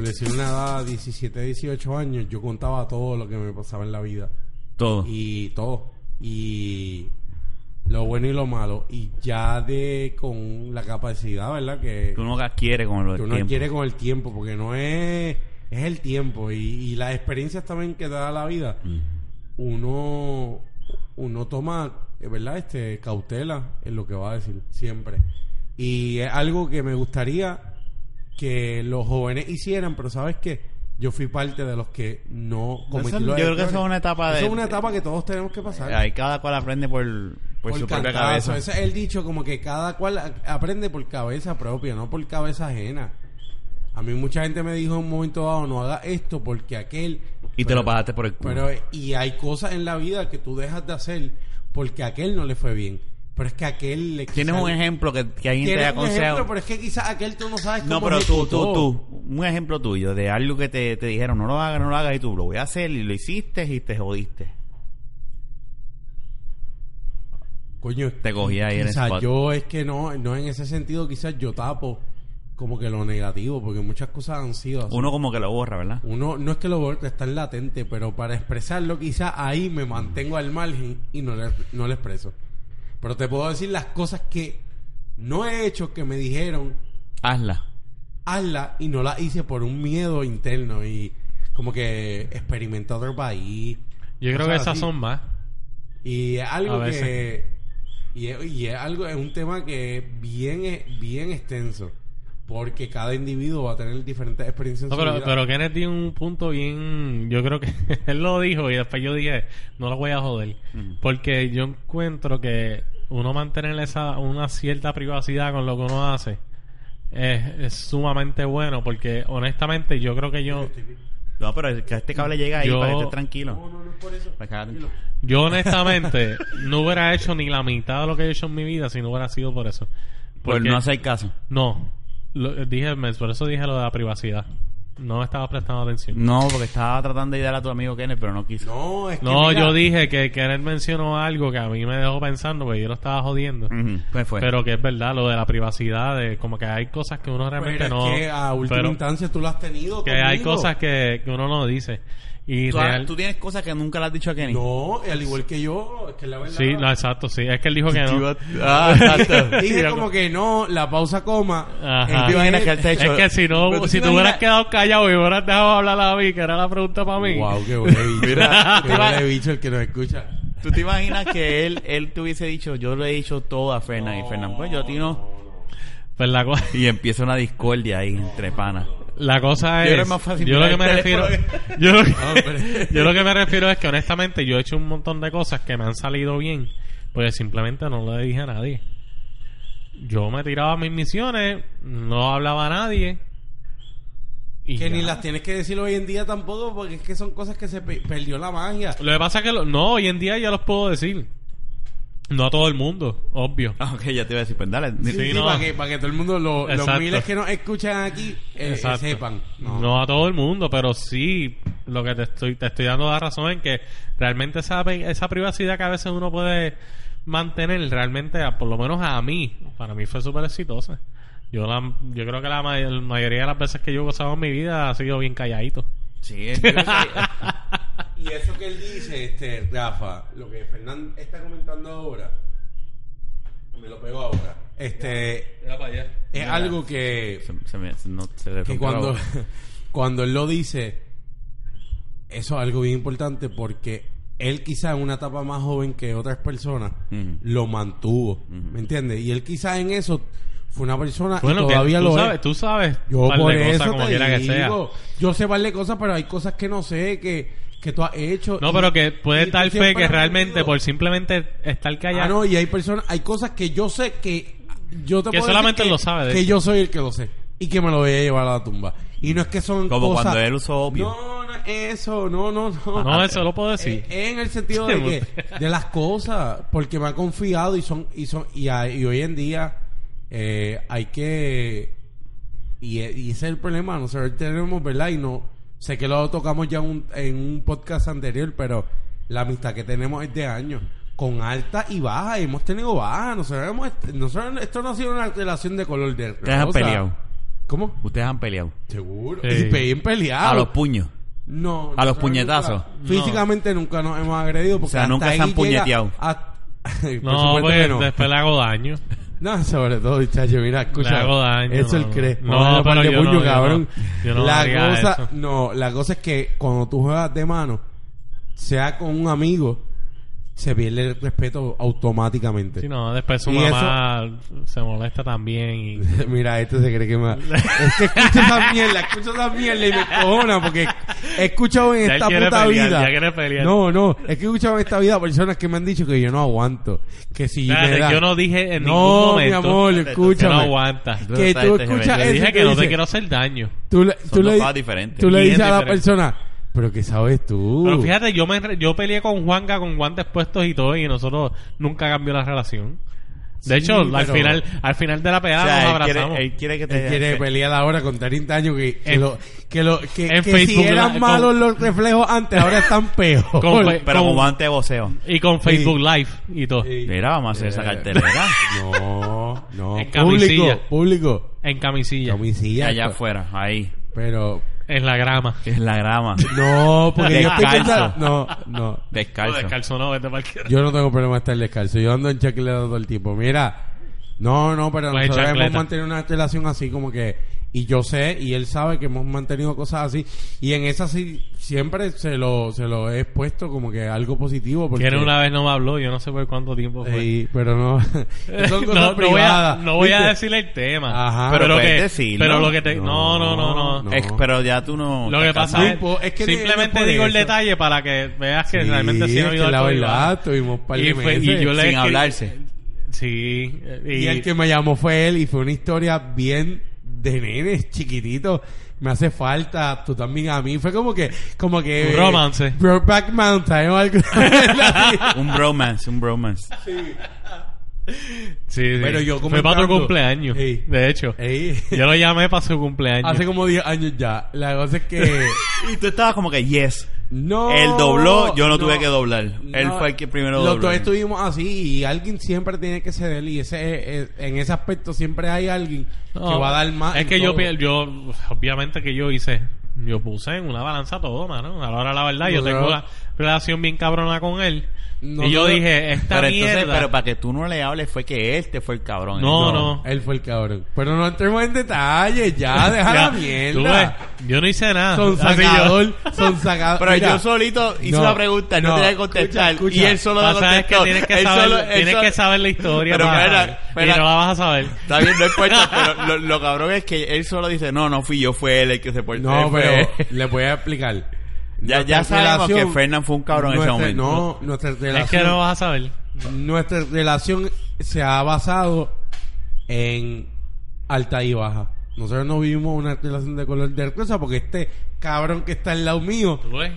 por decir una edad, 17, 18 años, yo contaba todo lo que me pasaba en la vida. Todo. Y todo. Y lo bueno y lo malo. Y ya de con la capacidad, ¿verdad? Que, Que uno adquiere con el que uno tiempo. adquiere con el tiempo, porque no es, es el tiempo y, y las experiencias también que te da la vida. Uno, uno toma, ¿verdad? Este, cautela en lo que va a decir, siempre. Y es algo que me gustaría que los jóvenes hicieran, pero ¿sabes qué? Yo fui parte de los que no cometí Eso- los yo creo que eso es una etapa de- Eso es una etapa que todos tenemos que pasar. Ahí cada cual aprende por, por, su propia cabeza. Ese es el dicho, como que cada cual aprende por cabeza propia, no por cabeza ajena. A mí mucha gente me dijo en un momento dado, no haga esto porque aquel... Y te lo pagaste por el culo. Pero, y hay cosas en la vida que tú dejas de hacer porque a aquel no le fue bien. Pero es que aquel le... Tienes un ejemplo que, que alguien te Tienes un aconseja. ejemplo, pero es que quizás aquel tú no sabes No, cómo pero tú, tú, tú, un ejemplo tuyo de algo que te, te dijeron, no lo hagas, no lo hagas, y tú lo voy a hacer, y lo hiciste y te jodiste. Coño, Te cogí ahí en el spot. yo es que no, no en ese sentido, quizás yo tapo como que lo negativo, porque muchas cosas han sido así. Uno como que lo borra, ¿verdad? Uno no es que lo borre, está en latente, pero para expresarlo quizás ahí me mantengo al margen y no le, no le expreso. Pero te puedo decir las cosas que no he hecho que me dijeron, Hazla. hazla y no las hice por un miedo interno y como que experimenté otro país. Yo creo que esas así. son más. Y es algo que... Y es, y es algo, es un tema que es bien, bien extenso. Porque cada individuo va a tener diferentes experiencias en No, su pero, vida. pero Kenneth tiene un punto bien. Yo creo que él lo dijo y después yo dije, no lo voy a joder. Porque yo encuentro que uno mantener esa una cierta privacidad con lo que uno hace es, es sumamente bueno. Porque honestamente, yo creo que yo. No, pero es que este cable llega ahí Yo- para que tranquilo. No, no, no es por eso. Para que- Tranquilo. Yo honestamente no hubiera hecho ni la mitad de lo que he hecho en mi vida si no hubiera sido por eso. Por Porque- no hacer caso. No. Lo- dije, por eso dije lo de la privacidad. No estaba prestando atención. No, porque estaba tratando de dar a tu amigo Kenneth, pero no quiso. No, es que No, mira, yo dije que, él mencionó algo que a mí me dejó pensando, porque yo lo estaba jodiendo. Ujú, ¿Qué fue? Pero que es verdad, lo de la privacidad, de como que hay cosas que uno realmente pero no. es que a última pero instancia tú lo has tenido que hay cosas que, que uno no dice. Y ¿Tú, real- tú tienes cosas que nunca le has dicho a Kenny. No, al igual que yo, es que la verdad. Sí, no, exacto, sí. Es que él dijo que no. Ah, exacto. Dije como que no, la pausa coma. Ajá. es ¿Te imaginas que él te Es hecho- que si no, si te tú hubieras quedado callado y hubieras dejado hablar a mí, que era la pregunta para mí. Wow, qué huele bicho. Mira, qué huele bicho el que nos escucha. ¿Tú te imaginas que él, él te hubiese dicho, yo le he dicho todo a Fernan y Fernan, pues yo a ti no. Pues la, Y empieza una discordia ahí entre panas. La cosa Yo es. más fácil yo lo que me refiero. Yo lo que, Hombre. yo lo que me refiero es que honestamente yo he hecho un montón de cosas que me han salido bien, pues simplemente no le dije a nadie. Yo me tiraba mis misiones, no hablaba a nadie. Y Que ya. ni las tienes que decir hoy en día tampoco, porque es que son cosas que se pe- perdió la magia. Lo que pasa es que lo- no, hoy en día ya los puedo decir. No a todo el mundo, obvio. Ah, ok, ya te iba a decir, pues dale. Sí, Sí, sí, no. para, que, para que todo el mundo, lo- los miles que nos escuchan aquí, eh, eh, sepan. No. a todo el mundo, pero sí lo que te estoy te estoy dando la razón en que realmente esa, esa privacidad que a veces uno puede mantener, realmente, a- por lo menos a mí, para mí fue súper exitosa. Yo la, yo creo que la, may- la mayoría de las veces que yo he gozado en mi vida ha sido bien calladito. Sí, es- que- Y eso que él dice, este, Rafa, lo que Fernán está comentando ahora, me lo pego ahora. Este, es algo que, se, se me, no, se le que cuando, cuando él lo dice, eso es algo bien importante porque él quizá en una etapa más joven que otras personas lo mantuvo. ¿me entiendes? Y él quizá en eso fue una persona Bueno, y que todavía tú lo sabes, es. tú sabes Yo por de cosas eso como te quiera que sea. digo. Yo sé par de cosas, pero hay cosas que no sé que, que tú has hecho. No, y- pero que tú dar fe que realmente por simplemente estar callado. Ah, no, y hay personas, hay cosas que yo sé que yo te Que puedo decir solamente que- él lo sabe, de Que hecho. yo soy el que lo sé y que me lo voy a llevar a la tumba. Y no es que son Como cosas... cuando él usó opio. No, no es eso, no, no, no. No, eso lo puedo decir. Eh, en el sentido de que de las cosas, porque me ha confiado y son y son y, hay- y hoy en día eh, hay que y, y ese es el problema, nosotros tenemos, ¿verdad? Y no sé que lo tocamos ya un- en un podcast anterior, pero la amistad que tenemos es de años. Con alta y baja, y hemos tenido baja. Nosotros hemos, nosotros, esto no ha sido una relación de color de Te has rosa. peleado. ¿Cómo? Ustedes han peleado. Seguro. Sí. Y bien peleado. A los puños. No. A los puñetazos. nunca- físicamente nunca nos hemos agredido. Porque O sea, nunca se han puñeteado. a- Por No, supuesto pues no. después le hago daño. No, sobre todo, chacho, mira, escucha. Daño, Eso él cree. no. Pero yo puño, no, yo cabrón. no. Yo no la cosa, eso. no, la cosa es que cuando tú juegas de mano, sea con un amigo, se pierde el respeto automáticamente. Si no, después su Y mamá se molesta también. Y... Mira, este se cree que me... Es que escucho esa mierda, escucho esa mierda y me cojona porque he escuchado en Ya esta puta pelear, vida... ya quiere pelear. No, no, es que he escuchado en esta vida personas que me han dicho que yo no aguanto. Que si da... yo no dije en ningún No, mi momento amor, que no escúchame. que no aguantas. Tú Que tú este escuchas. Yo eso dije que no te quiero hacer daño. Tú le, tú le, tú le dices a la persona, pero ¿qué sabes tú? Pero fíjate, yo me yo peleé con Juanca con guantes puestos y todo y nosotros nunca cambió la relación. De Sí, hecho, al final al final de la O pelea sea, nos él abrazamos. quiere, él quiere que te... Él quiere pelear ahora con 30 años que, que, En- lo, que, lo, que, en que Facebook si eran la- malos con- los reflejos antes, ahora están peor. Con Pero con- guante de voceo. y con Facebook Live y todo. Sí. Mira, vamos a hacer esa Eh, cartelera. No, no. En público, camisilla. público. En camisilla. Camisilla. Allá pero- afuera, ahí. Pero, En la grama. Es la grama. no, porque yo estoy Descalzo. pensando, no, no. No, Descalzo. descalzo no, vete carajo. Yo no tengo problema de estar descalzo. Yo ando en chancleta todo el tiempo. Mira, no, no, pero Pues en nosotros hemos chancleta. mantenido una relación así como que... Y yo sé, y él sabe que hemos mantenido cosas así. Y en esa sí, siempre se lo, se lo he expuesto como que algo positivo. Porque, él una vez no me habló, yo no sé por cuánto tiempo fue. Sí, pero no... son cosas no, no voy a, no voy a decirle el tema. Ajá. Pero, Pero lo que, decirlo. pero lo que te, no, no, no, no. No. Es- pero ya tú no... Lo que pasa No es, que no- simplemente no digo el detalle para que veas que Sí, realmente sí que la verdad, tuvimos par de y, fue- y meses. yo le sin hablarse. Sí. Y, Y el que me llamó fue él y fue una historia bien de nenes chiquititos. Me hace falta, tú también a mí. Fue como que, como que... Un romance. Brokeback Mountain o algo. Un bromance, un bromance. sí, sí. Pero yo Fue para tu cumpleaños. Ey. De hecho. Ey, Yo lo llamé para su cumpleaños. hace como 10 años ya. La cosa es que... Y tú estabas como que, yes. No. Él dobló, yo no, tuve que doblar. Él No, fue el que primero Los dobló. dos estuvimos así y alguien siempre tiene que ceder y ese, eh, en ese aspecto siempre hay alguien No, que va a dar más. Es que yo, todo. yo, obviamente que yo hice, yo puse en una balanza todo, mano. A la hora de la verdad, yo tengo una relación bien cabrona con él. No, y yo no, dije, esta Pero entonces, mierda. pero para que tú no le hables fue que él te fue el cabrón. No, no. Él fue el cabrón. Pero no entremos en detalles, ya, deja Ya, la tú mierda. ves, yo no hice nada. Son sacador, son sacador. Pero Mira, yo solito hice No, la pregunta, él no, no, tenía que contestar. escucha, Y él solo la es que contestó. tienes que Él saber, solo- tienes solo- que saber la historia. Pero para- espera, y espera. no la vas a saber. Está bien, no importa, pero lo, lo cabrón es que él solo dice, no, no fui yo, fue él el que se portó. No, pero le voy a explicar. Ya, ya Nuestra sabemos que relación- Fernán fue un cabrón en ese nuestra- momento. No, nuestra relación, Es que no vas a saber. nuestra relación se ha basado en alta y baja. Nosotros no vivimos una relación de color de rosa porque este cabrón que está al lado mío ¿Tú ves?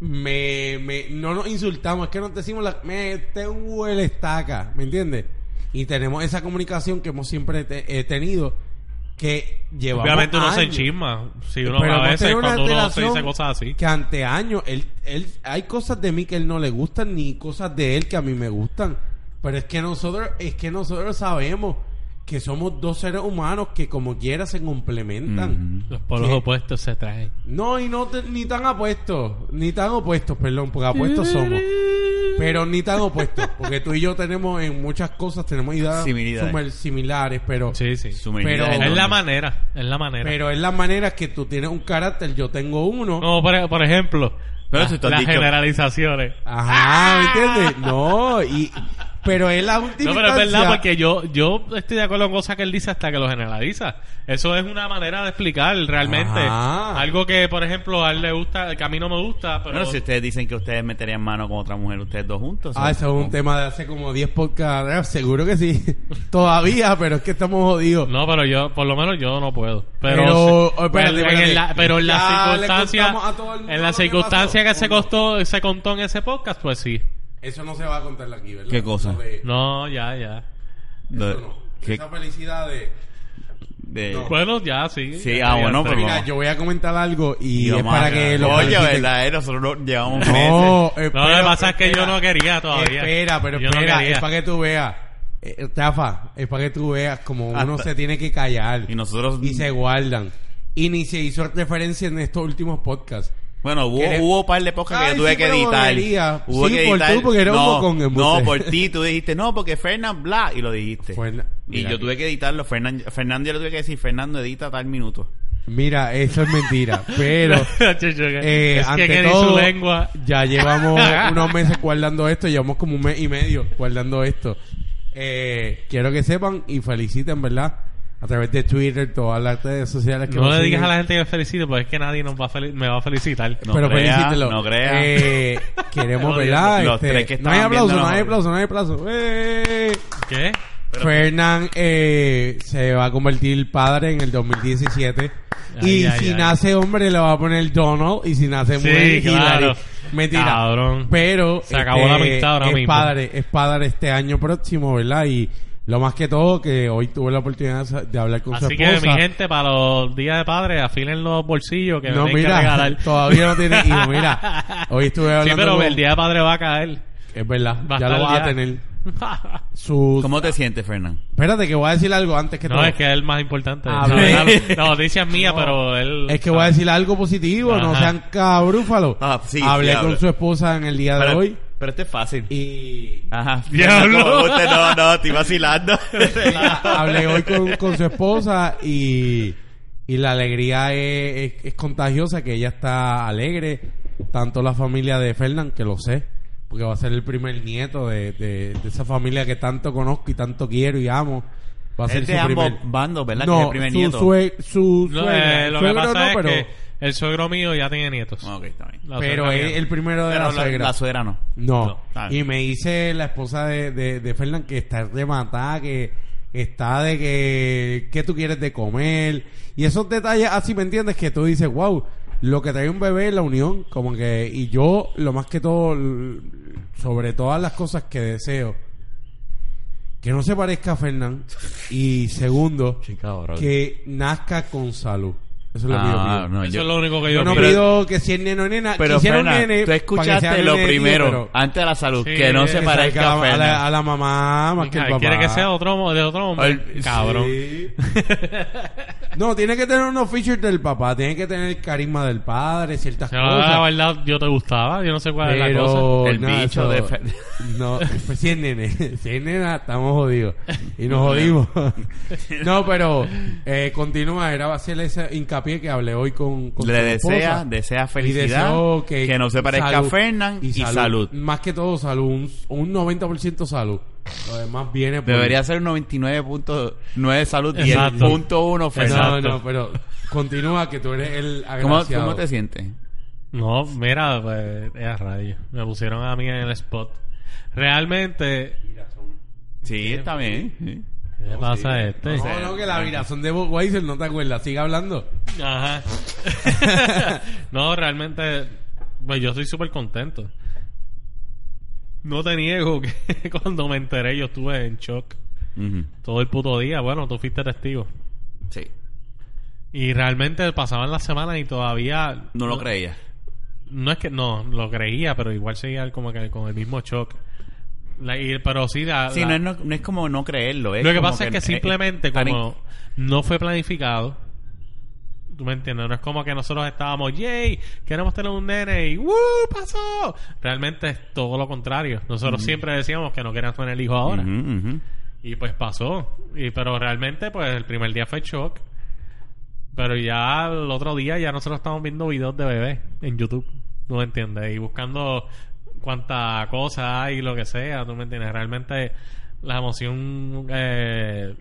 me, me no nos insultamos, es que nos decimos la, me este huele estaca, ¿me entiendes? Y tenemos esa comunicación que hemos siempre te- eh, tenido que llevamos Obviamente uno se chisma. Si uno Pero a veces cuando uno se dice cosas así. que ante años él, él hay cosas de mí que él no le gustan ni cosas de él que a mí me gustan pero es que nosotros es que nosotros sabemos que somos dos seres humanos que como quiera se complementan Ujú. Los polos opuestos se traen. no y no te- ni tan apuestos ni tan opuestos perdón porque apuestos somos pero ni tan opuestos porque tú y yo tenemos en muchas cosas tenemos ideas Similitudes. súper similares pero Sí, sí. Pero- Es la manera. Es la manera. pero es la manera que tú tienes un carácter yo tengo uno No, por, por ejemplo, Pero la- si tú has las dicho- generalizaciones. Ajá, ¿me entiendes? No, y pero es la última No, pero es verdad porque yo yo estoy de acuerdo con cosas que él dice hasta que lo generaliza. Eso es una manera de explicar realmente Ajá. algo que, por ejemplo, a él le gusta, que a mí no me gusta, pero... Bueno, si ustedes dicen que ustedes meterían mano con otra mujer, ustedes dos juntos. Ah, eso es un tema de hace como 10 podcasts. Ah, Seguro que sí. Todavía, pero es que estamos jodidos. No, pero yo, por lo menos yo no puedo. Pero, Pero, espérate, en espérate. la- pero en las Ya le circunstancias, contamos a todo el mundo en lo las que que se costó, se contó en ese podcast, pues sí. Eso no se va a contar aquí, ¿verdad? ¿Qué cosa? De- No, ya, ya. De- eso no. ¿qué- Esa felicidad de... de- No. Bueno, ya, sí. Sí, Ya, ah, bueno, pero- Mira, yo voy a comentar algo y, es para que lo Oye. ¿verdad? eh? Nosotros no llevamos No, meses. espera, No, lo que pasa es que yo no quería todavía. Espera, pero Yo no espera, quería. es para que tú veas. eh, Rafa, es para que tú veas como uno se tiene que callar Y nosotros... y se guardan. Y ni se hizo referencia en estos últimos podcasts. Bueno, hubo, ¿Quieres- hubo un par de podcasts que yo tuve sí, que editar. Hubo Sí, que por editar. tú, porque un no, bocón, embuste. no, por ti. Tú dijiste, no, porque Fernán bla, y lo dijiste. Y yo tuve que editarlo. Fernan, Fernando, yo le tuve que decir, Fernando, edita tal minuto. Mira, eso es mentira. Pero eh, es que, ante todo, su lengua. ya llevamos unos meses guardando esto. Llevamos como un mes y medio guardando esto. Eh, quiero que sepan y feliciten, ¿verdad? A través de Twitter, todas las redes sociales que No le digas a la gente que me felicite, porque es que nadie nos va a me va a felicitar. No pero crea, felicítelo. no crea. Eh, queremos, ¿verdad? los Este, tres que no hay aplauso, no hay aplauso, no hay aplauso. ¡Eh! ¿Qué? Fernán eh, se va a convertir padre en el 2017. Ay, y ay, si ay. nace hombre le va a poner Donald. Y si nace Sí, mujer, claro. Mentira. Cabrón. Pero Se acabó la amistad ahora es mismo. padre, es padre este año próximo, ¿verdad? Y lo más que todo, que hoy tuve la oportunidad de hablar con su Así que, esposa. mi gente, para los días de padre, afilen los bolsillos que no, me tienen que mira, regalar. todavía no tiene hijo. Mira, hoy estuve Sí, hablando pero con- el día de padre va a caer. Es verdad, Va ya lo vas a tener. ¿Cómo te sientes, Fernán? Espérate, que voy a decir algo antes que no, todo. es que es el más importante. Ah, La noticia es mía, No. pero él... Es que voy a decir algo positivo, no sean cabrúfalos. Ah, sí, Hablé sí, con su esposa en el día de Pero, hoy pero este es fácil. y Ajá. Diablo. No, no, estoy vacilando. hablé hoy con, con su esposa y, y la alegría es, es- es contagiosa, que ella está alegre, tanto la familia de Fernán, que lo sé, porque va a ser el primer nieto de, de- de esa familia que tanto conozco y tanto quiero y amo. Va a ser Es su de ambos primer... bandos, ¿verdad? que es No, el primer su, nieto. su eh, lo que Suegro pasa no, es pero, que el suegro mío ya tiene nietos. Ok, está bien. La pero suegra es mía. el primero de Pero la la, suegra. la suegra no. No. Y me dice la esposa de, de, de Fernán que está rematada, que está de que, ¿qué tú quieres de comer? Y esos detalles así, ¿me entiendes? Que tú dices, wow, lo que trae un bebé es la unión, como que, y yo, lo más que todo, sobre todas las cosas que deseo, que no se parezca a Fernán, y segundo, que nazca con salud. Eso es lo que yo Ah, pido. no, Eso yo- es lo único que yo Yo no pido. pido que si es nene o nena, Pero quisiera un Fernan, nene tú para que sea escuchaste lo nene, tío, primero, pero- antes de la salud, Sí, que no se que parezca a, a la, a, la, a la mamá más que el papá. quiere que sea otro mo- de otro hombre. Ay, Cabrón. Sí. no, tiene que tener unos features del papá, tiene que tener el carisma del padre, ciertas la cosas. verdad, yo te gustaba. Yo no sé cuál es la cosa. Pero El nada, bicho eso- de Fer- No, pues si es nene, si es nena, estamos jodidos. Y nos jodimos. no, pero eh, continúa, era hacerle ese hincapié que hablé hoy con, con Le desea, esposa. desea felicidad, que, no se parezca salud. a Fernan y, salud. Más que todo salud, un, un 90% salud. Lo demás viene por... Debería ser un 99.9 salud y el punto uno No, Fernan. no, pero continúa que tú eres el ¿Cómo, agraciado. ¿Cómo te sientes? No, mira, pues, es a radio. Me pusieron a mí en el spot. Realmente, Sí, está bien. sí. ¿qué le pasa a este? No, no, que la virazón de Budweiser no te acuerdas. Sigue hablando. Ajá. no, realmente, pues yo estoy súper contento. No te niego que cuando me enteré yo estuve en shock todo el puto día. Bueno, tú fuiste testigo. Sí. Y realmente pasaban las semanas y todavía... No lo creía. No es que no, lo creía, pero igual seguía como que con el mismo shock. La- y- pero sí, la, Sí, la- no, es, no, no es como no creerlo. Es lo que pasa es que eh, simplemente tan in- como no fue planificado, tú me entiendes, no es como que nosotros estábamos, yay, queremos tener un nene y ¡woo! pasó. Realmente es todo lo contrario. Nosotros siempre decíamos que no queríamos tener el hijo ahora. Y pues pasó. Y pero realmente pues el primer día fue shock. Pero ya el otro día ya nosotros estamos viendo videos de bebés en YouTube. ¿No me entiendes? Y buscando cuánta cosa hay, lo que sea. ¿Tú me entiendes? Realmente la emoción, eh,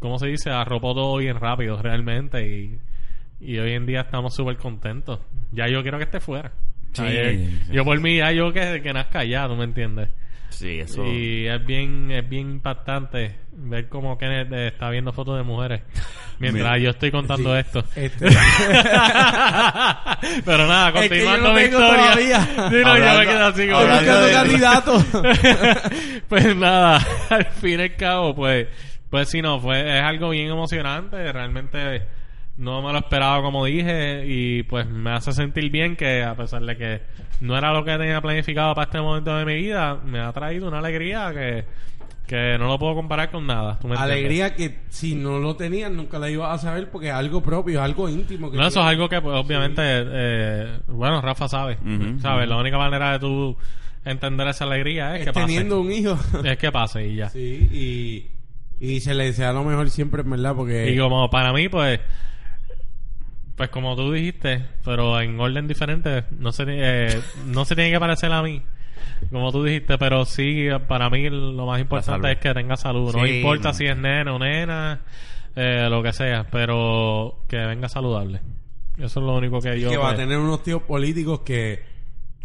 ¿cómo se dice? Arropó todo bien rápido, realmente. Y, y hoy en día estamos súper contentos. Ya yo quiero que esté fuera. Sí, yo, sí. yo por mí ya yo que, que nazca ya, ¿tú me entiendes? Sí, eso. Y es bien, es bien impactante ver cómo Kenneth eh, está viendo fotos de mujeres mientras Mira. yo estoy contando Sí. esto. Este, Pero nada, Es que yo continuando no mi historia. todavía. Sí, no, yo me Hablando- quedo así como... hablando buscando pues nada, al fin y al cabo, pues, pues sí, no, fue, es algo bien emocionante, realmente no me lo esperaba como dije y pues me hace sentir bien que a pesar de que no era lo que tenía planificado para este momento de mi vida, me ha traído una alegría que Que no lo puedo comparar con nada. ¿tú me entiendes? Alegría que si no lo tenías nunca la ibas a saber porque es algo propio, es algo íntimo. Que No, eso es algo que pues, obviamente, eh, bueno, Rafa sabe. Ujú, ¿Sabes? La única manera de tú entender esa alegría es, Es que pase. teniendo un hijo. Es que pase y ya. sí, y, y se le desea lo mejor siempre, en verdad, porque... Y como para mí, pues, pues como tú dijiste, pero en orden diferente, no se, eh, no se tiene que parecer a mí. Como tú dijiste, pero sí, para mí lo más importante es que tenga salud. No importa no. si es nena o nena, eh, lo que sea, pero que venga saludable. Eso es lo único que yo... que va a tener unos tíos políticos que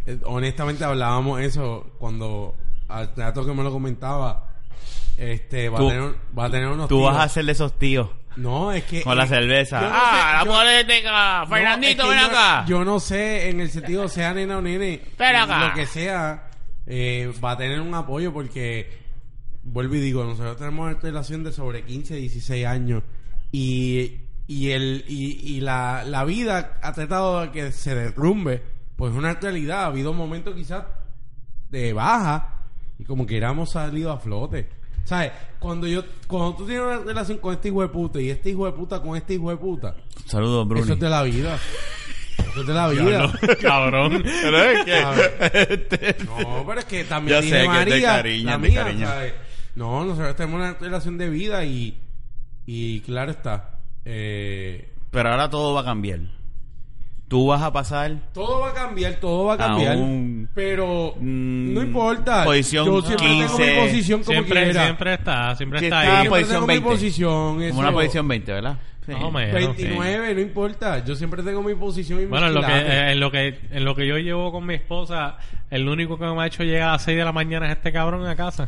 eh, honestamente hablábamos eso cuando al trato que me lo comentaba este va Tú- a tener va a tener unos Tú tíos vas a ser de esos tíos no es que con la eh, cerveza. no ¡Ah, sé, la yo- política! no, ¡Fernandito, es que ven yo- acá! yo no sé en el sentido sea nena o nene acá. lo que sea eh, va a tener un apoyo porque vuelvo y digo nosotros tenemos una relación de sobre 15 16 años y y el y, y la, la vida ha tratado de que se derrumbe pues es una realidad ha habido momentos quizás de baja y como que hemos salido a flote ¿sabes? cuando yo cuando tú tienes una relación con este hijo de puta y este hijo de puta con este hijo de puta Saludos, Bruni. eso es de la vida eso es de la vida Cabrón. Pero es que- este- No, pero es que también dije sé que es de María, cariño, la es de cariño. ¿sabes? No, nosotros tenemos una relación de vida y, y claro está. Eh, Pero ahora todo va a cambiar. Tú vas a pasar todo va a cambiar, todo va a cambiar. un- pero Mm, no importa. posición Yo siempre tengo 15. mi posición como Siempre, quiera. siempre está, siempre está está, ahí. Siempre tengo posición mi 20. posición. eso- como una posición 20, ¿verdad? Sí. Más o menos, 29, no importa. Yo siempre tengo mi posición y Bueno, en lo, que, eh, en, lo que, en lo que yo llevo con mi esposa, el único que me ha hecho llegar a las 6 de la mañana es este cabrón a casa.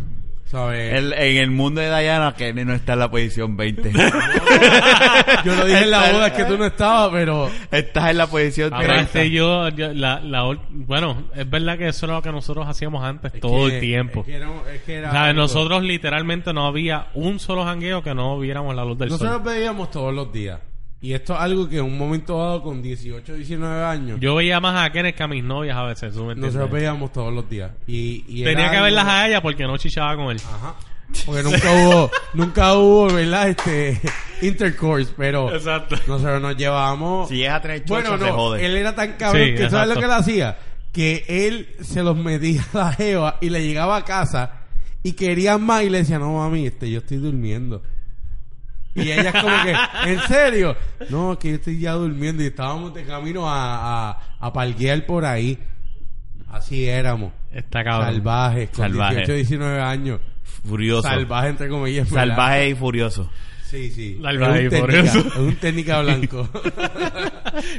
¿Sabes? El- en el mundo de Diana, que no está en la posición 20. Yo lo dije en la boda, es que tú no estabas, pero... Estás en la posición 30. Aparte yo, yo- la, bueno, es verdad que eso era lo que nosotros hacíamos antes es todo que- el tiempo. Es que era, es que era O sea, algo- nosotros literalmente no había un solo jangueo que no viéramos la luz del Nosotros sol. veíamos todos los días. Y esto es algo que en un momento dado, con 18, 19 años, Yo veía más a Kenneth que a mis novias a veces, ¿tú me entiendes? nosotros veíamos todos los días. Y, y Tenía que algo- verlas a ella porque no chichaba con él. Ajá. Porque nunca hubo, nunca hubo, ¿verdad? Este, intercourse, pero Exacto. nosotros nos llevábamos. Si llegas a tener bueno, chocho, se no, jode. él era tan cabrón Sí, que ¿sabes lo que él hacía? Que él se los metía a la jeva y le llegaba a casa y quería más y le decía, no mami, este, yo estoy durmiendo. Y ella es como que, ¿en serio? No, que yo estoy ya durmiendo y estábamos de camino a, a, a parquear por ahí. Así éramos. Está cabrón. Salvajes, con Salvaje. 18, 19 años. Furioso. Salvaje entre comillas. ¿verdad? Salvaje y furioso. Sí, sí. Salvaje Es y un técnica, furioso. es un técnica blanco.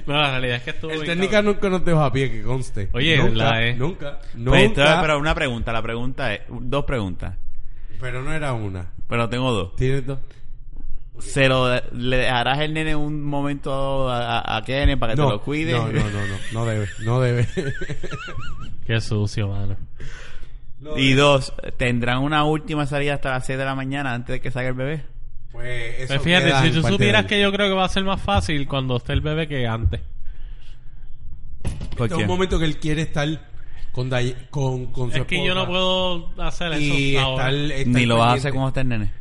No, la realidad es que estuvo El bien técnica cabrón. nunca nos dejó a pie, que conste. Oye, nunca, la E. nunca, Pues, nunca. pero una pregunta. La pregunta es... Dos preguntas. Pero no era una. Pero tengo dos. ¿Tienes dos? ¿Se lo, ¿Le dejarás el nene un momento a, a, a Kenneth para que no, te lo cuide? No, no, no, no. No debe, no debe. Qué sucio, mano. No Y debe. dos, ¿tendrán una última salida hasta las 6 de la mañana antes de que salga el bebé? Pues eso Pues fíjate, si tú supieras que yo creo que va a ser más fácil cuando esté el bebé que antes. ¿Por Este es un momento que él quiere estar con, con, con su Es que yo no puedo hacer eso y ahora. estar, estar Ni lo vas a pendiente. hacer cuando esté el nene.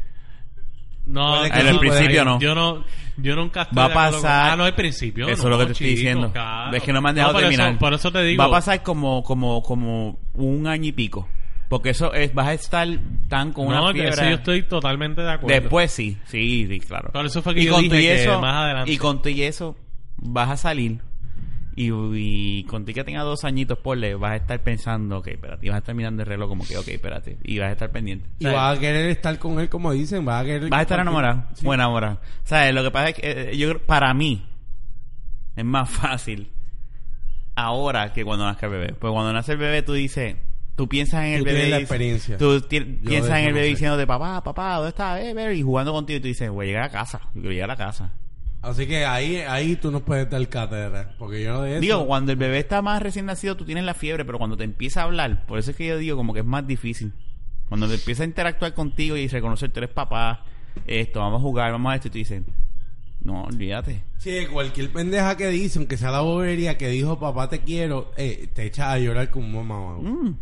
No, En el no- principio no. Yo no, yo nunca estoy Va a acuerdo con- pasar- Ah, no, al principio. Eso no, es lo que te estoy chico, diciendo. claro. Es que no me han dejado por terminar. Eso, por eso te digo. Va a pasar como, como, como un año y pico. Porque eso es, vas a estar tan con no, una fiebre. eso yo estoy totalmente de acuerdo. Después sí, sí, sí, claro. Eso fue que y yo con dije que eso, más adelante. Y con tu y eso vas a salir. Y, y con ti que tenga dos añitos, por le vas a estar pensando, ok, espérate, y vas a estar mirando el reloj como que, ok, espérate, y vas a estar pendiente. Y vas a querer estar con él, como dicen. Vas a querer... Vas a estar enamorado, Sí. o enamorado. ¿Sabes? Lo que pasa es que eh, yo para mí es más fácil ahora que cuando nazca el bebé. Pues cuando nace el bebé tú dices, tú piensas en el Tú bebé. la experiencia. Tú piensas en el bebé de papá, papá, ¿dónde está bebé? Y jugando contigo y tú dices, voy a llegar a casa. Yo quiero llegar a casa. Así que ahí, ahí tú nos puedes dar cátedra. Porque yo no de eso... Digo, cuando el bebé está más recién nacido, tú tienes la fiebre, pero cuando te empieza a hablar, por eso es que yo digo como que es más difícil. Cuando te empieza a interactuar contigo y reconocer tú eres papá, esto, vamos a jugar, vamos a esto, y tú dices, no, olvídate. Sí, cualquier pendeja que dice, aunque sea la bobería que dijo papá te quiero, eh, te echa a llorar como mamá. Mm.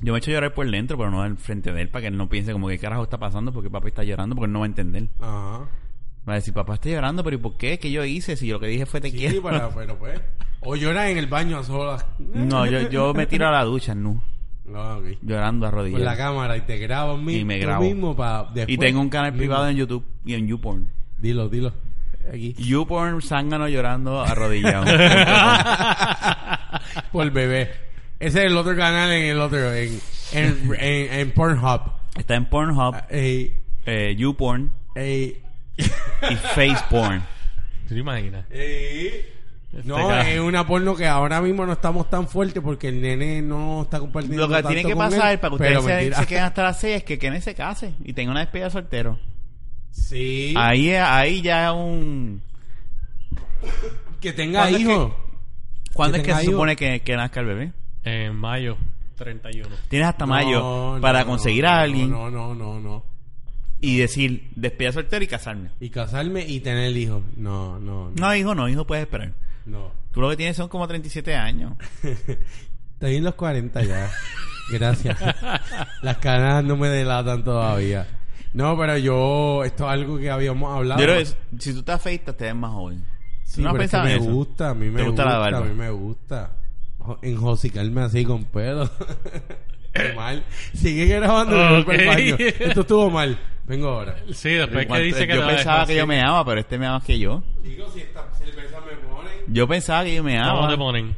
Yo me echo a llorar por dentro, pero no al frente de él, para que él no piense como que carajo está pasando porque papi está llorando, porque él no va a entender. Ajá. Va a decir, papá está llorando, pero ¿y por qué? ¿Qué yo hice? Si yo lo que dije fue te Sí, quiero. para, pero pues. O lloras en el baño a solas. No, yo, yo me tiro a la ducha, no. No, ok. Llorando a Con la rodillas. cámara y te grabas mi- Y me grabo. mismo para. Y tengo un canal mismo. privado en YouTube y en YouPorn. Dilo, dilo. Aquí. YouPorn, zángano llorando arrodillado. Por bebé. Ese es el otro canal en el otro. En, en, en, en Pornhub. Está en Pornhub, eh, YouPorn ey, y FacePorn. ¿Tú te imaginas? No, Este ca- es una porno que ahora mismo no estamos tan fuertes porque el nene no está compartiendo Lo que tanto tiene que pasar él, para que ustedes se, se queden hasta las 6 es que Kenneth se case y tenga una despedida de soltero. Sí. Ahí, ahí ya es un... Que tenga ¿Cuándo es hijos. ¿Cuándo Que es que se supone que, que nazca el bebé? En mayo 31. Tienes hasta No, mayo no, para no, conseguir no, a alguien No, no, no, no. Y decir despedida de soltero y casarme. Y casarme y tener hijos. No, no, no. No, hijo, no, hijo puedes esperar. no. Tú lo que tienes son como 37 años. Estoy en los 40 ya. Gracias. Las canas no me delatan todavía. No, pero yo... Esto es algo que habíamos hablado. Creo que si tú te afeitas te ves más joven. Sí, ¿No pero es que me eso? gusta, a mí me ¿Te gusta la barba? a mí me gusta. Jo- Enjocicarme así con pelo. Mal. Sigue grabando y me voy para el Ok. baño. Esto estuvo mal. Vengo ahora. Sí, después que dice que yo pensaba que yo me ama, pero este me ama más que yo. Chicos, si esta cerveza me pone... Yo pensaba que yo me ¿Cómo ama. te ponen?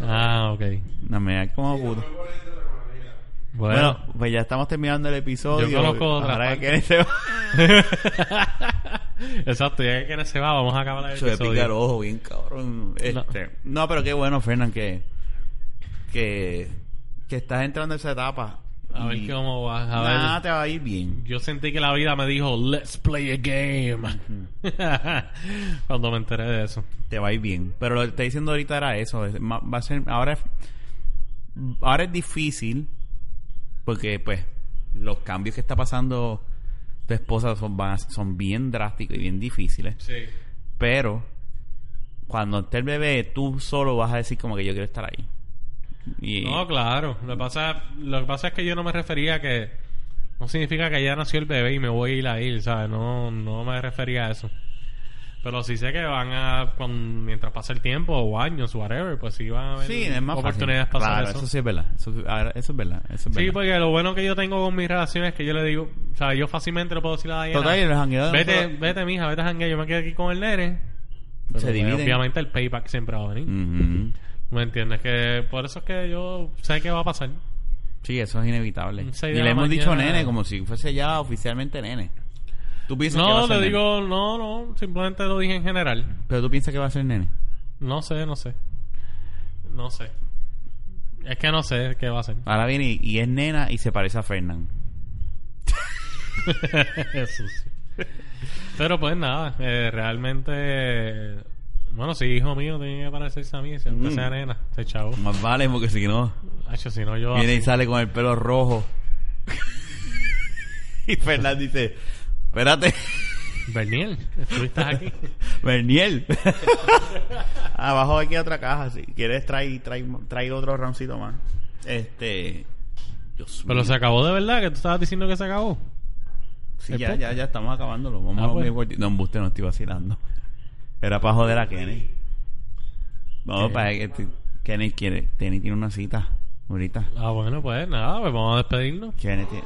Ah, ok. No me da como puto. Bueno, Bueno, pues ya estamos terminando el episodio. Yo conozco otra Ahora que Kenneth se va. exacto, ya que Kenneth se va, vamos a acabar el Se me pica el episodio. ojo bien cabrón. Este, no. pero qué bueno, Fernán, que, que, que estás entrando en esa etapa. A ver cómo va. A Nada ver. te va a ir bien. Yo sentí que la vida me dijo, let's play a game. Cuando me enteré de eso. Te va a ir bien. Pero lo que te estoy diciendo ahorita era eso. Va a ser, ahora, es, ahora es difícil porque, pues, los cambios que está pasando tu esposa son, van a- son bien drásticos y bien difíciles. Sí. Pero cuando esté el bebé, tú solo vas a decir como que yo quiero estar ahí. Y No, claro. Lo que, pasa, lo que pasa es que yo no me refería a que... No significa que ya nació el bebé y me voy a ir a ir, ¿sabes? No, no me refería a eso. Pero sí sé que van a... cuan- mientras pasa el tiempo, o años, whatever, pues sí van a haber sí, es más fácil. oportunidades para Claro, eso. eso. sí es verdad. Eso, ahora, eso es verdad. Eso es Sí, verdad. porque lo bueno que yo tengo con mis relaciones es que yo le digo... O sea, yo fácilmente le puedo decir a Diana... Total, de Vete, vete, mija, vete a janguear. Yo me quedo aquí con el nene. Pero, Se pues, dividen. Obviamente el payback siempre va a venir. Ujú. ¿Me entiendes? Que por eso es que yo sé qué va a pasar. Sí, eso es inevitable. Y le hemos dicho nene como si fuese ya oficialmente nene. ¿Tú piensas que va No, a ser te nene? digo, no, no. Simplemente lo dije en general. Pero tú piensas que va a ser nene. No sé, no sé. No sé. Es que no sé qué va a ser. Ahora viene y, y es nena y se parece a Fernán. Pero pues nada, eh, realmente... Bueno, si hijo mío tiene que parecerse a mí, si aunque Mm. sea nena, se chavo. Más vale porque si no, Hacho, si no yo... viene y sale con el pelo rojo. y Fernán dice, espérate, Berniel, estuviste aquí. Berniel. Abajo aquí otra caja, si quieres trae, trae, trae otro roundcito más. Este... Dios Pero mío. se acabó de verdad, que tú estabas diciendo que se acabó. Sí, ¿El ya, ya, ya estamos acabándolo. Vamos Ah, a pues. No, embuste, no estoy vacilando. Era para joder a Kenny. No, Eh. para que Kenny quiere. Kenny tiene una cita ahorita. Ah, bueno, pues nada, pues vamos a despedirnos. Kenny tiene,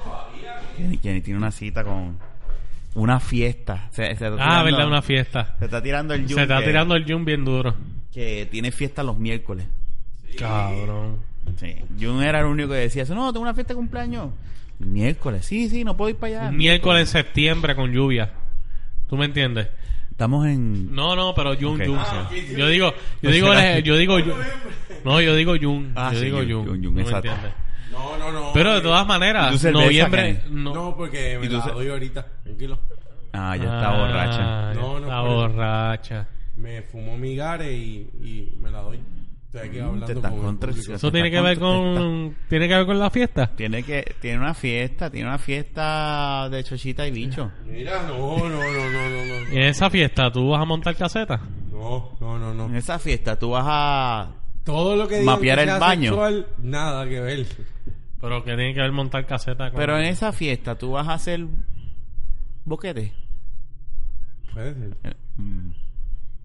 Kenny, Kenny tiene una cita con una fiesta. Se, se está Ah, verdad, una fiesta. Se está tirando el Se está yunque, tirando el Jun bien duro. Que tiene fiesta los miércoles. Cabrón. Sí. Jun era el único que decía eso. No, tengo una fiesta de cumpleaños. Miércoles. Sí, sí, no puedo ir para allá. Un miércoles en septiembre con lluvia. ¿Tú me entiendes? Estamos en. No, no, pero Jun, Ok. Jun. Ah, Yo digo, yo Pues digo, yo digo, Jun. No, yo digo Jun. Ah, yo sí, digo Jun, Jun. Jun, Jun, ¿Tú me exacto. entiendes? No, no, no. Pero de todas ¿Y maneras, cerveza, noviembre. Kenny? No, No, porque me ¿Y tú la se- doy ahorita. Tranquilo. Ah, ya está Ah, borracha. ya No, no, está por eso. borracha. Me fumó mi gare y, y me la doy. Estoy Mm, hablando te estás con el contra- público. Eso tiene que ver con, tiene que ver con la fiesta. Tiene que tiene una fiesta, tiene una fiesta de chochita y bicho. Mira, no, no, no, no, no, no. En esa fiesta, ¿tú vas a montar caseta? No, no, no, En no. esa fiesta tú vas a Todo lo que digan Mapear que el baño. sexual, nada que ver. Pero que tiene que ver montar caseta con... Pero en esa fiesta, ¿tú vas a hacer boquete? Puede ser. Eh, mm,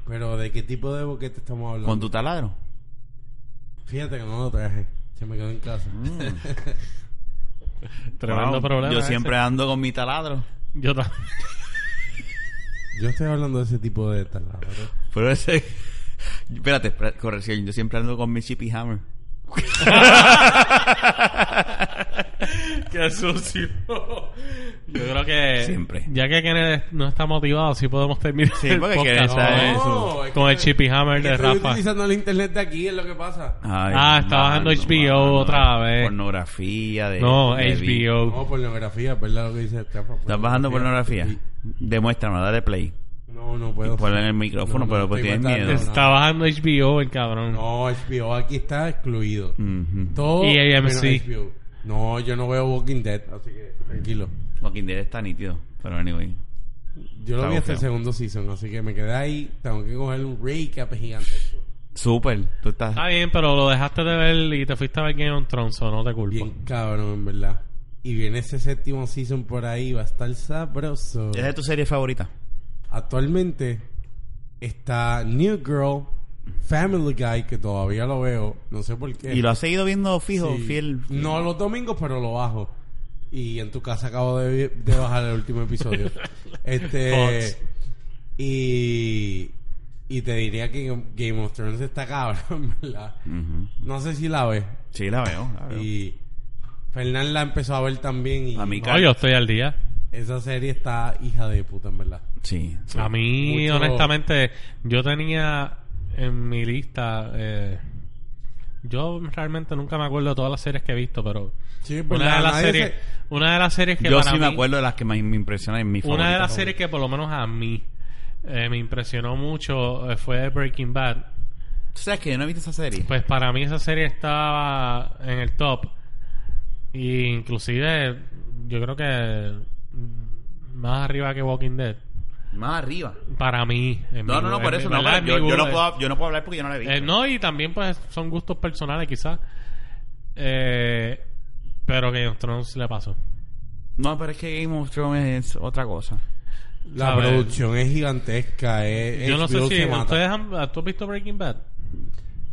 Pero ¿de qué tipo de boquete estamos hablando? ¿Con tu taladro? Fíjate que no lo traje. Se me quedó en casa. Tremendo Wow, problema. Yo ese. siempre ando con mi taladro. Yo también. Yo estoy hablando de ese tipo de taladro. Pero ese... Espérate, corrección. Yo siempre ando con mi Chippy Hammer. Qué sucio. Yo creo que... Siempre. Ya que Kenneth no está motivado, sí podemos terminar Sí, el porque podcast está No, es con que- el Chippy Hammer de estoy Rafa. utilizando el internet de aquí, es lo que pasa. Ay, Ah, está bajando HBO otra vez. Pornografía de... No, de HBO. No, pornografía, es verdad lo que dice Estefa. ¿Estás bajando pornografía? Sí. Demuéstrame, dale play. No, no puedo. Ponle en el micrófono, No, no, pero pues estoy tienes matando, miedo. Está bajando HBO el cabrón. No, HBO aquí está excluido. Ujú. Todo Y AMC. No, yo no veo Walking Dead, así que tranquilo. Walking Dead está nítido. Pero anyway. Yo lo vi hasta el segundo season, así que me quedé ahí. Tengo que coger un recap gigante. Súper. Tú estás... Está bien, pero lo dejaste de ver y te fuiste a ver Game of Thrones, o no te culpo. Bien cabrón, en verdad. Y viene ese séptimo season por ahí, va a estar sabroso. ¿Esa es tu serie favorita? Actualmente está New Girl, Family Guy, que todavía lo veo, no sé por qué. ¿Y lo has seguido viendo fijo, Sí. fiel? No los domingos, pero lo bajo. Y en tu casa acabo de, de bajar el último episodio. este Fox. y y te diría que Game of Thrones está cabrón, ¿verdad? No sé si la ves. Sí, la veo. la veo. Y Fernán la empezó a ver también y A mí, No, yo estoy al día. esa serie está hija de puta, en verdad. Sí. sí. A mí, Mucho- honestamente, yo tenía en mi lista. eh, yo realmente nunca me acuerdo de todas las series que he visto, pero Sí, una de las series, se- una de las series que Yo para sí me mí- acuerdo de las que más me impresionan en mi favorita. una de las series que por lo menos a mí eh, me impresionó mucho eh, fue Breaking Bad. ¿Tú sabes que yo no he visto esa serie? Pues para mí esa serie estaba en el top. Y inclusive yo creo que mm, más arriba que Walking Dead. Más arriba. Para mí. No, mi- no, no, por mi- eso no. Yo, yo, no puedo, yo no puedo hablar porque yo no la he visto. Eh, no, y también pues son gustos personales quizás. Eh, pero que of Thrones le pasó. No, pero es que Game of Thrones es otra cosa. la ¿sabes? producción es gigantesca. Es, Yo no sé si ustedes han, ¿tú has visto Breaking Bad?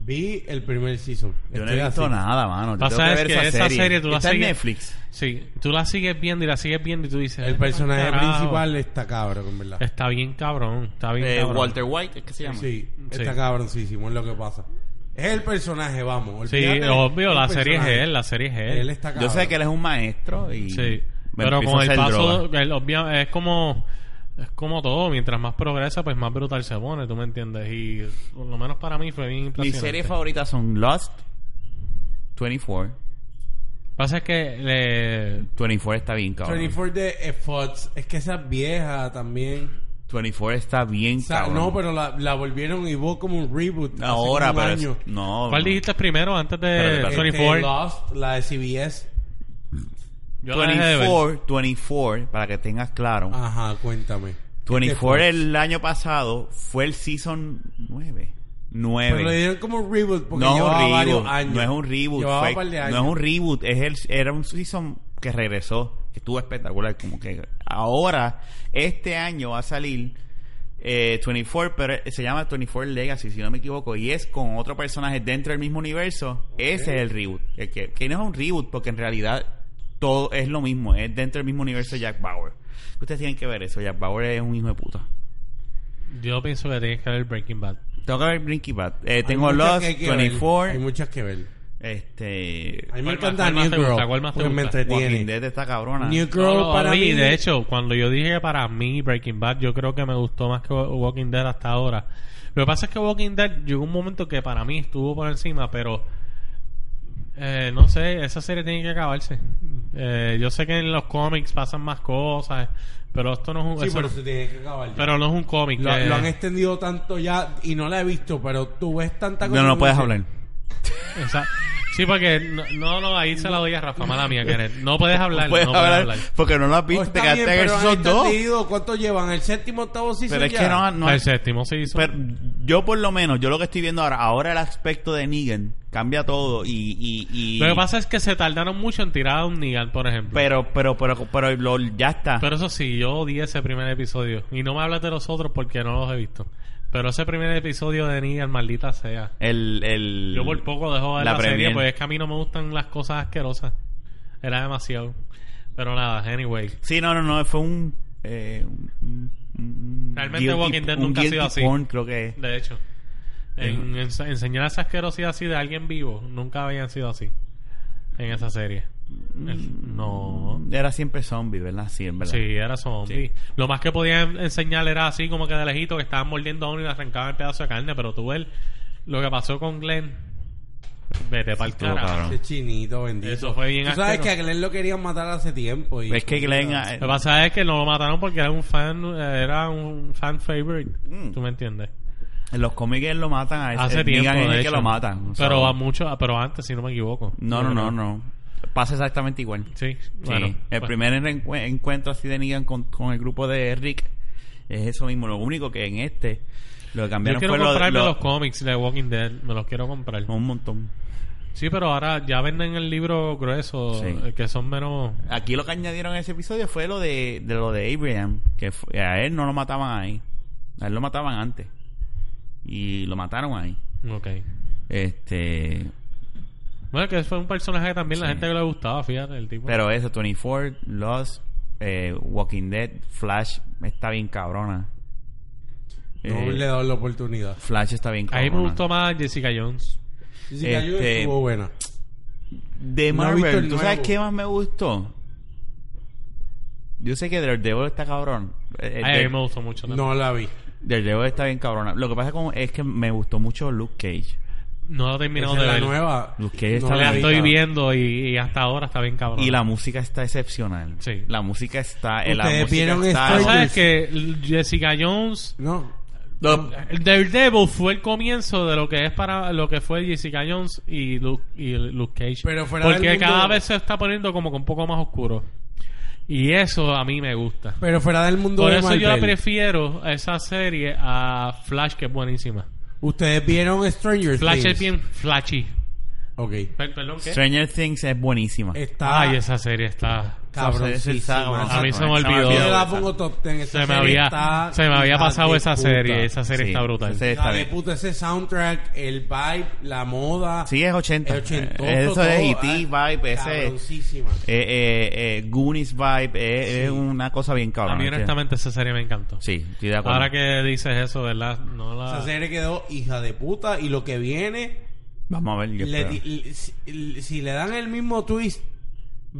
Vi el primer season. Yo no Estoy he visto así. nada, mano. Yo Pasa tengo es ver que esa serie tú la Está en sigues- Netflix. Sí, tú la sigues viendo y la sigues viendo y tú dices... El personaje "Carajo". principal está cabrón, en verdad. Está bien cabrón, está bien Eh, cabrón. Walter White, ¿es que se llama? Sí, Sí. está cabroncísimo, es lo que pasa. Es el personaje, vamos. Sí, olvídate obvio, la serie es personaje. él, la serie es él. Él está cabrón. Yo sé que él es un maestro y... Sí, me pero con a el hacer paso, el obvia- es como es como todo, mientras más progresa, pues más brutal se pone, tú me entiendes. Y por lo menos para mí fue bien Mis impresionante. series favoritas son Lost, 24. Pasa es que le, 24 está bien, cabrón. 24 de Fox, es que esa es vieja también. 24 está bien, O sea, cabrón. no, pero la, la volvieron y hubo como un reboot. hace Ahora, como un pero... es- año. No. ¿Cuál no. dijiste primero antes de espérate. 24? Este, Lost, la de CBS. Yo la dejé de ver. 24, 24, para que tengas claro. Ajá, cuéntame. 24 Este el año pasado fue el season 9. Pero le 9. dieron como un reboot porque No es llevaba un varios reboot. años. No es un reboot. Fue- un no es un reboot. Es el, era un season que regresó. Que estuvo espectacular. Como que ahora, este año va a salir eh, 24, pero se llama 24 Legacy, si no me equivoco. Y es con otro personaje dentro del mismo universo. Ese es el reboot. El que, que no es un reboot porque en realidad todo es lo mismo. Es dentro del mismo universo de Jack Bauer. Ustedes tienen que ver eso. Jack Bauer es un hijo de puta. Yo pienso que tienes que ver Breaking Bad. Tengo que ver Breaking Bad. Eh, tengo Lost, que hay que ver. 24. Hay muchas que ver. Este. A mí me ¿Cuál encanta más- New te Girl. gusta? ¿Cuál más te porque me entretiene. Dead está cabrona. New Girl No, no, para mí... de hecho, cuando yo dije que para mí Breaking Bad, yo creo que me gustó más que Walking Dead hasta ahora. Lo que pasa es que Walking Dead llegó un momento que para mí estuvo por encima, pero eh, no sé, esa serie tiene que acabarse. Eh, yo sé que en los cómics pasan más cosas, pero esto no es un, Sí, eso pero no- se tiene que acabar. ya. pero no es un cómic. Lo, eh, lo han extendido tanto ya y no la he visto, pero tú ves tanta cosa. No, no puedes hablar. esa- sí, porque no, no, no, ahí se la doy a Rafa, mala mía, Kenneth. No puedes hablar, No puedes hablar, hablar. porque no lo has Oh, te quedaste bien, en el pero han season 2. extendido. ¿Cuánto llevan? ¿El séptimo, octavo season Pero es ya? que no, no el séptimo se hizo. pero yo por lo menos, yo lo que estoy viendo ahora, ahora el aspecto de Negan cambia todo y... y, y- Lo que pasa es que se tardaron mucho en tirar a un Negan, por ejemplo. pero, pero, pero, pero lo- ya está. Pero eso sí, yo odié ese primer episodio. Y no me hables de los otros porque no los he visto. Pero ese primer episodio de Negan, maldita sea. el, el, Yo por poco dejo de la la, serie porque es que a mí no me gustan las cosas asquerosas. Era demasiado. Pero nada, anyway. Sí, no, no, no, fue un... Eh, un- un- Realmente guilty- Walking Dead un nunca ha sido así. porn, creo que... De hecho. En, en- enseñar esa asquerosidad así de alguien vivo, nunca habían sido así. En esa serie. No. Era siempre zombie, ¿verdad? Sí, en verdad. Sí, era zombie. Lo más que podían enseñar era así como que de lejito que estaban mordiendo a uno y le arrancaban el pedazo de carne, pero tú ves lo que pasó con Glenn. Vete para el carajo. cabrón. Ese chinito bendito. Eso fue bien Tú sabes que a Glenn lo querían matar hace tiempo. Y Es que Glenn... eh, Lo que pasa es que no lo mataron porque era un fan, era un fan favorite. Mm. ¿Tú me entiendes? En los cómics él lo matan a ese. Hace tiempo, de el que lo matan. Pero a mucho, pero antes, si no me equivoco. No, no, no, no. Pasa exactamente igual. Sí, Sí. bueno. el pues, primer encuentro así de Negan con, con el grupo de Rick es eso mismo. Lo único que en este lo Yo cambiaron quiero fue lo, comprarme lo- los cómics de Walking Dead. Me los quiero comprar. un montón. Sí, pero ahora ya venden el libro grueso, Sí. eh, que son menos... Aquí lo que añadieron en ese episodio fue lo de, de lo de Abraham, que fue- a él no lo mataban ahí. A él lo mataban antes. Y lo mataron ahí. Ok. Este, Bueno, que fue un personaje que también la gente que le gustaba, fíjate, el tipo. pero eso, 24, Lost, eh, Walking Dead, Flash está bien cabrona. No Eh, le he dado la oportunidad. Flash está bien a cabrona. mí me gustó más Jessica Jones. Jessica Jones Este- estuvo buena. De Marvel, el ¿tú sabes qué más me gustó? Yo sé que Daredevil está cabrón. Eh, a mí eh, me gustó mucho también. No la vi. Daredevil está bien cabrona. Lo que pasa con- es que me gustó mucho Luke Cage. No lo he terminado Esa de es la ver. nueva. Luke Cage está No La estoy viendo y, y hasta ahora está bien cabrón. Y la música está excepcional. Sí. La música está... eh, la ¿Ustedes música vieron está- ¿Sabes que Jessica Jones... No. El Daredevil fue el comienzo de lo que es para lo que fue Jessica Jones y Luke, y Luke Cage. Pero fuera Porque del mundo- cada vez se está poniendo como que un poco más oscuro. Y eso a mí me gusta. Pero fuera del mundo Por de eso yo Marvel. prefiero a esa serie a Flash, que es buenísima. Ustedes vieron Stranger Flash Things. es bien flashy. Ok. Per- Perdón, ¿qué? Stranger Things es buenísima. Está Ay, esa serie está... cabroncísima. A mí se me olvidó. Yo la pongo top 10. Esa Se me había, está se me había pasado esa puta. serie. Esa serie Sí, está brutal. Hija está de puta, ese soundtrack, el vibe, la moda. Sí, es 80. El ochentoso, Eso todo, es ah, E.T. vibe, ese... Eh, eh, eh, Goonies vibe, eh, es una cosa bien A cabrona. mí honestamente esa serie me encantó. Sí, estoy de acuerdo. Ahora que dices eso, ¿verdad? No la... Esa serie quedó hija de puta y lo que viene, Vamos a ver, yo le si, si le dan el mismo twist,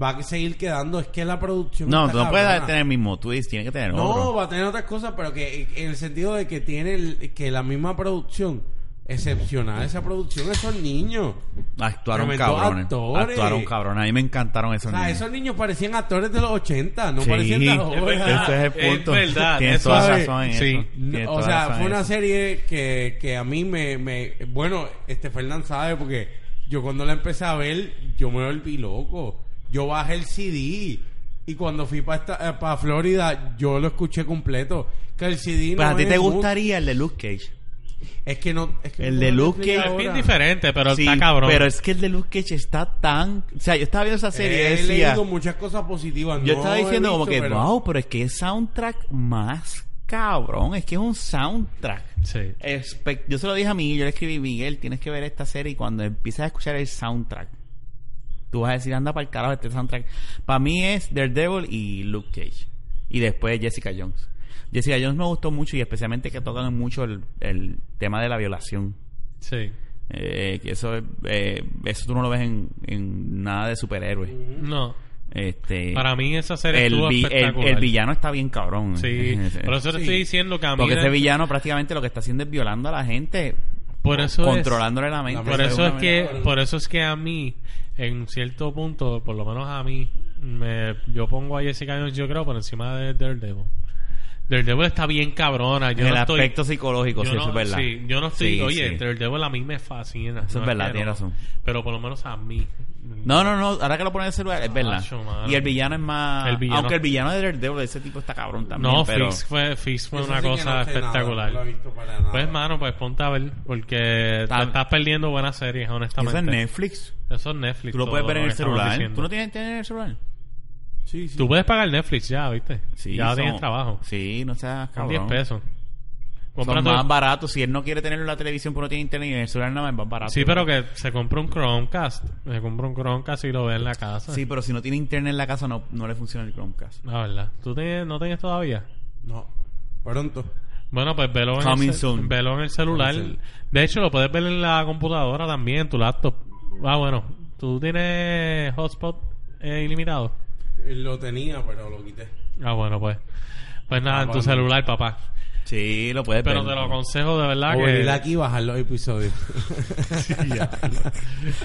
va a seguir quedando. Es que la producción. No, tú no puedes tener el mismo twist, tiene que tener No, otro. va a tener otras cosas, pero que en el sentido de que tiene el- que la misma producción, excepcional esa producción, esos niños. Actuaron cabrones. actores. Actuaron cabrones. A mí me encantaron O esos sea, niños. esos niños parecían actores de los 80, no Sí, parecían de es ahora. Ese es el Es punto. verdad, Tienes eso toda es- razón en sí. eso. O sea, fue una eso. serie que, que a mí me, me... Bueno, este Fernán sabe porque yo cuando la empecé a ver, yo me volví loco. Yo bajé el CD y cuando fui para para Florida, yo lo escuché completo. Que el CD Pues no a ti te es gustaría el de Luke Cage. Es que no... Es que El no de Luke Cage Es bien diferente, pero Sí, está cabrón. Pero es que el de Luke Cage está tan... O sea, yo estaba viendo esa serie y He decía... leído muchas cosas positivas. Yo no estaba diciendo como que, pero- wow, pero es que es soundtrack más cabrón. Es que es un soundtrack. Sí. Espe- yo se lo dije a Miguel, yo le escribí, Miguel, tienes que ver esta serie y cuando empiezas a escuchar el soundtrack, tú vas a decir, anda para el carajo este soundtrack. Para mí es Daredevil y Luke Cage. Y después Jessica Jones. Jessica Jones me gustó mucho y especialmente que tocan mucho el, el tema de la violación. Sí. Eh, que eso, es- eh, eso tú no lo ves en, en nada de superhéroes. No. Este, Para mí esa serie el, vi- el, espectacular. el villano está bien cabrón. Sí. Por eso te Sí. estoy diciendo que a mí... Porque ese villano prácticamente lo que está haciendo es violando a la gente Por eso es- controlándole la mente. Por eso es que, por eso es que a mí, en cierto punto, por lo menos a mí, me, yo pongo a Jessica Jones, yo creo, por encima de Daredevil. Daredevil está bien cabrona. Yo en el no estoy, aspecto psicológico, yo sí, no, eso es verdad. sí, yo no estoy. Sí, oye, sí. Daredevil a mí me fascina. Eso no es verdad, tienes razón. Pero por lo menos a mí. No, no, no, ahora que lo pones en el celular, es verdad. Acho, mano. y el villano es más... El villano- Aunque el villano de Daredevil, ese tipo está cabrón también, No, pero... Fix fue, Fix fue Eso una cosa no sé nada, espectacular. no lo he visto para nada. Pues, mano, pues ponte a ver. Porque Está- te estás perdiendo buenas series, Eso honestamente. es Netflix. Eso es Netflix. Tú lo puedes ver en el celular. diciendo. ¿Tú no tienes internet en el celular? Sí, sí. Tú puedes pagar Netflix ya, ¿viste? Sí, ya son- tienes trabajo. Sí, no seas Son 10 cabrón. pesos. Son más baratos. Si él no quiere tenerlo en la televisión porque no tiene internet y en el celular nada más, es más barato. Sí, pero que se compra un Chromecast. Se compra un Chromecast y lo ve en la casa. Sí, pero si no tiene internet en la casa no, no le funciona el Chromecast. La verdad. ¿Tú tienes- no tienes todavía? No. Pronto. Bueno, pues velo en, Coming el, ce- soon. velo en el celular. De hecho, lo puedes ver en la computadora también, en tu laptop. Ah, bueno. ¿Tú tienes hotspot eh, ilimitado? Lo tenía, pero lo quité. Ah, bueno, pues. Pues nada, en tu bueno. celular, papá. Sí, lo puedes Pero ver. te lo aconsejo de verdad O venir que... aquí y bajar los episodios.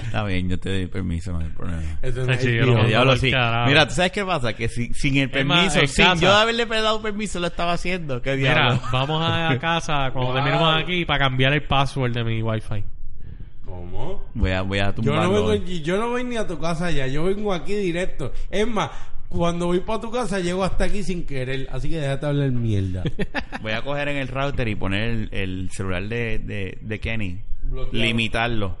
Está bien, yo te doy permiso, no hay problema. Eso no Ay, es sí, yo diablo, sí. Mira, ¿tú sabes qué pasa? Que si- sin el permiso, sin casa- yo haberle dado permiso, lo estaba haciendo. ¿Qué Mira, diablo? vamos a casa cuando Wow. terminemos aquí para cambiar el password de mi wifi. ¿Cómo? Voy a, voy a Yo tumbarlo. no, vengo, y yo no voy ni a tu casa ya, yo vengo aquí directo. Es más, cuando voy para tu casa llego hasta aquí sin querer, así que déjate hablar mierda. Voy a coger en el router y poner el, el celular de, de, de Kenny. Bloqueado. Limitarlo.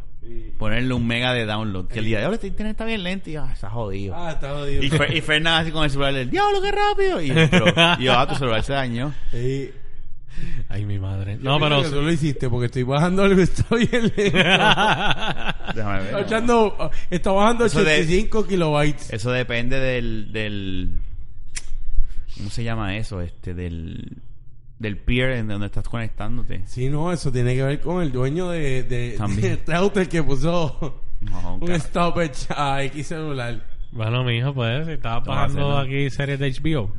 Ponerle un mega de download. Que el día de hoy este internet está bien lento y ah, está jodido. Ah, está jodido. Y, Fer- y Fernan así con el celular del diablo, qué rápido. Y, pero, y yo, ah, tu celular se dañó. Sí. Ay, mi madre. No, pero... que tú lo hiciste porque estoy bajando algo, está bien lento. Déjame ver. Está, echando- está bajando Eso de- 85 kilobytes. Eso depende del, del. ¿Cómo se llama eso? Este, del. Del peer en donde estás conectándote. Sí, no, eso tiene que ver con el dueño de, de, También. de router que puso No, un stoppage a X celular. bueno, mi hijo, pues, si estabas nada. aquí series de HBO.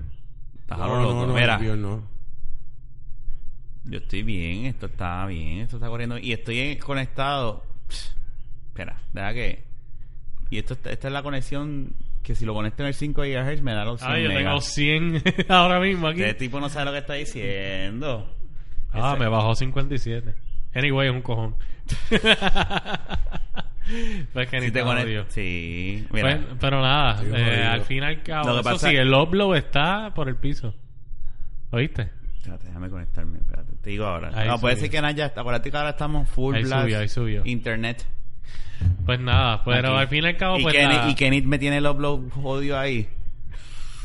Estás No, no, no, Mira, Dios, no. Yo estoy bien, esto está bien, esto está corriendo. Y estoy conectado. Pss, espera, deja que. Y esto esta es la conexión que si lo conecto en el 5 GHz me da los 100 Ah, yo tengo megas. 100 ahora mismo aquí. Este tipo no sabe lo que está diciendo. Ah, Ese- me bajó 57. Anyway, es un cojón. pues que ni Si te te conect- odio. Sí, mira. Pues, pero nada, eh, al fin y al cabo, Lo que eso pasa- sí, el upload está por el piso. ¿Oíste? Espérate, déjame conectarme. Espérate, te digo ahora. Ahí no, puede ser que Naya, acuérdate que ahora estamos full Ahí blast subió, ahí subió. internet. Pues nada, pero Aquí. al fin y al cabo, y, pues Kenny, la- y Kenny me tiene el upload jodido ahí.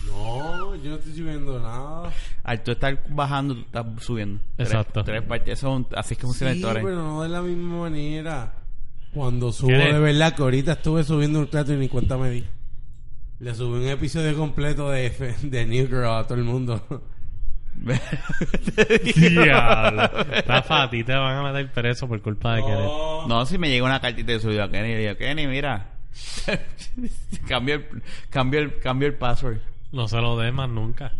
No, yo no estoy subiendo nada. Al tú estar bajando, tú estás subiendo. Exacto. Tres, partes. Eso es un- así es que funciona Sí, el torrent. pero no de la misma manera. Cuando subo de verdad, que ahorita estuve subiendo un trato y ni cuenta me di. Le subí un episodio completo de, F- de New Girl a todo el mundo. Diablo. Rafa, a ti te van a meter preso por culpa de Kenneth. No, si me llega una cartita de subido a Kenny y le digo, Kenny, mira. cambio, el, cambio, el, cambio el password. No se lo des más nunca.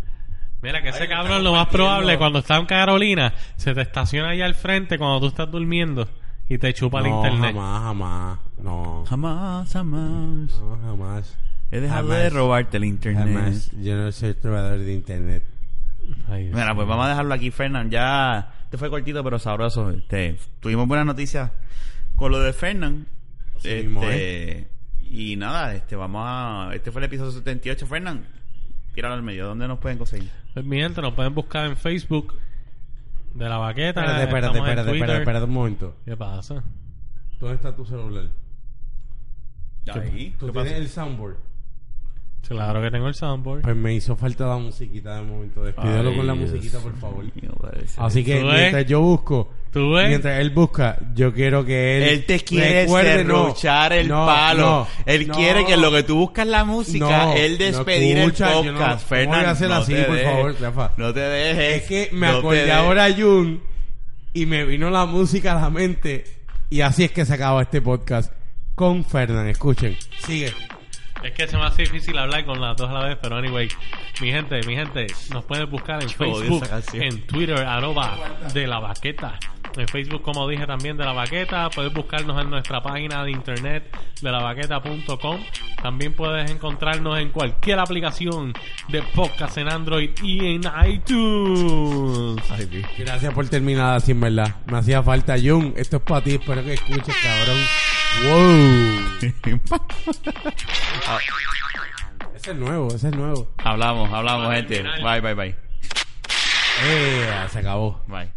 Mira, que ese Ay, cabrón lo más probable cuando está en Carolina se te estaciona ahí al frente cuando tú estás durmiendo y te chupa el no, internet. jamás, jamás. No, Jamás, jamás. no, jamás. He dejado Jamás. de robarte el internet. Jamás. Yo no soy trovador de internet. Ay, Mira, pues vamos a dejarlo aquí, Fernán. Ya, este fue cortito pero sabroso. Este, tuvimos buenas noticias con lo de Fernán. Así Este, mismo y nada, este, vamos a, este fue el episodio 78. Fernán, tíralo al medio. ¿Dónde nos pueden conseguir? Pues mi gente, nos pueden buscar en Facebook de la baqueta. Espérate, espérate, espérate, espérate, espérate un momento. ¿Qué pasa? ¿Dónde está tu celular? Ahí. ¿Tú ¿Qué tienes pasa? el soundboard? Claro que tengo el soundboard. Pues me hizo falta la musiquita de momento. Despídelo Ay, con la Dios musiquita, por favor. mío. Así que mientras yo busco, ¿Tú ves? mientras él busca, yo quiero que él. Él te quiere recuerde, no, serruchar el no, palo. no, él no, quiere que lo que tú buscas la música, no, él no despedir escucha, el no- podcast. ¿cómo voy a Fernán, hacer no así, te por dejes. favor, Rafa? No te dejes. Es que me No acordé ahora Jun y me vino la música a la mente y así es que se acaba este podcast con Fernán. Escuchen, sigue. Es que se me hace difícil hablar con las dos a la vez, pero anyway, mi gente, mi gente, nos pueden buscar en Facebook, en Twitter, arroba de la baqueta En Facebook, como dije también, de la baqueta. Puedes buscarnos en nuestra página de internet de lavaqueta.com. También puedes encontrarnos en cualquier aplicación de podcast en Android y en iTunes. Ay. Gracias por terminar así, en verdad. Me hacía falta, Jun. Esto es para ti. Espero que escuches, cabrón. ¡Wow! Ese es nuevo, ese es nuevo. hablamos, hablamos, gente. Bye, bye, bye. Eh, se acabó. Bye.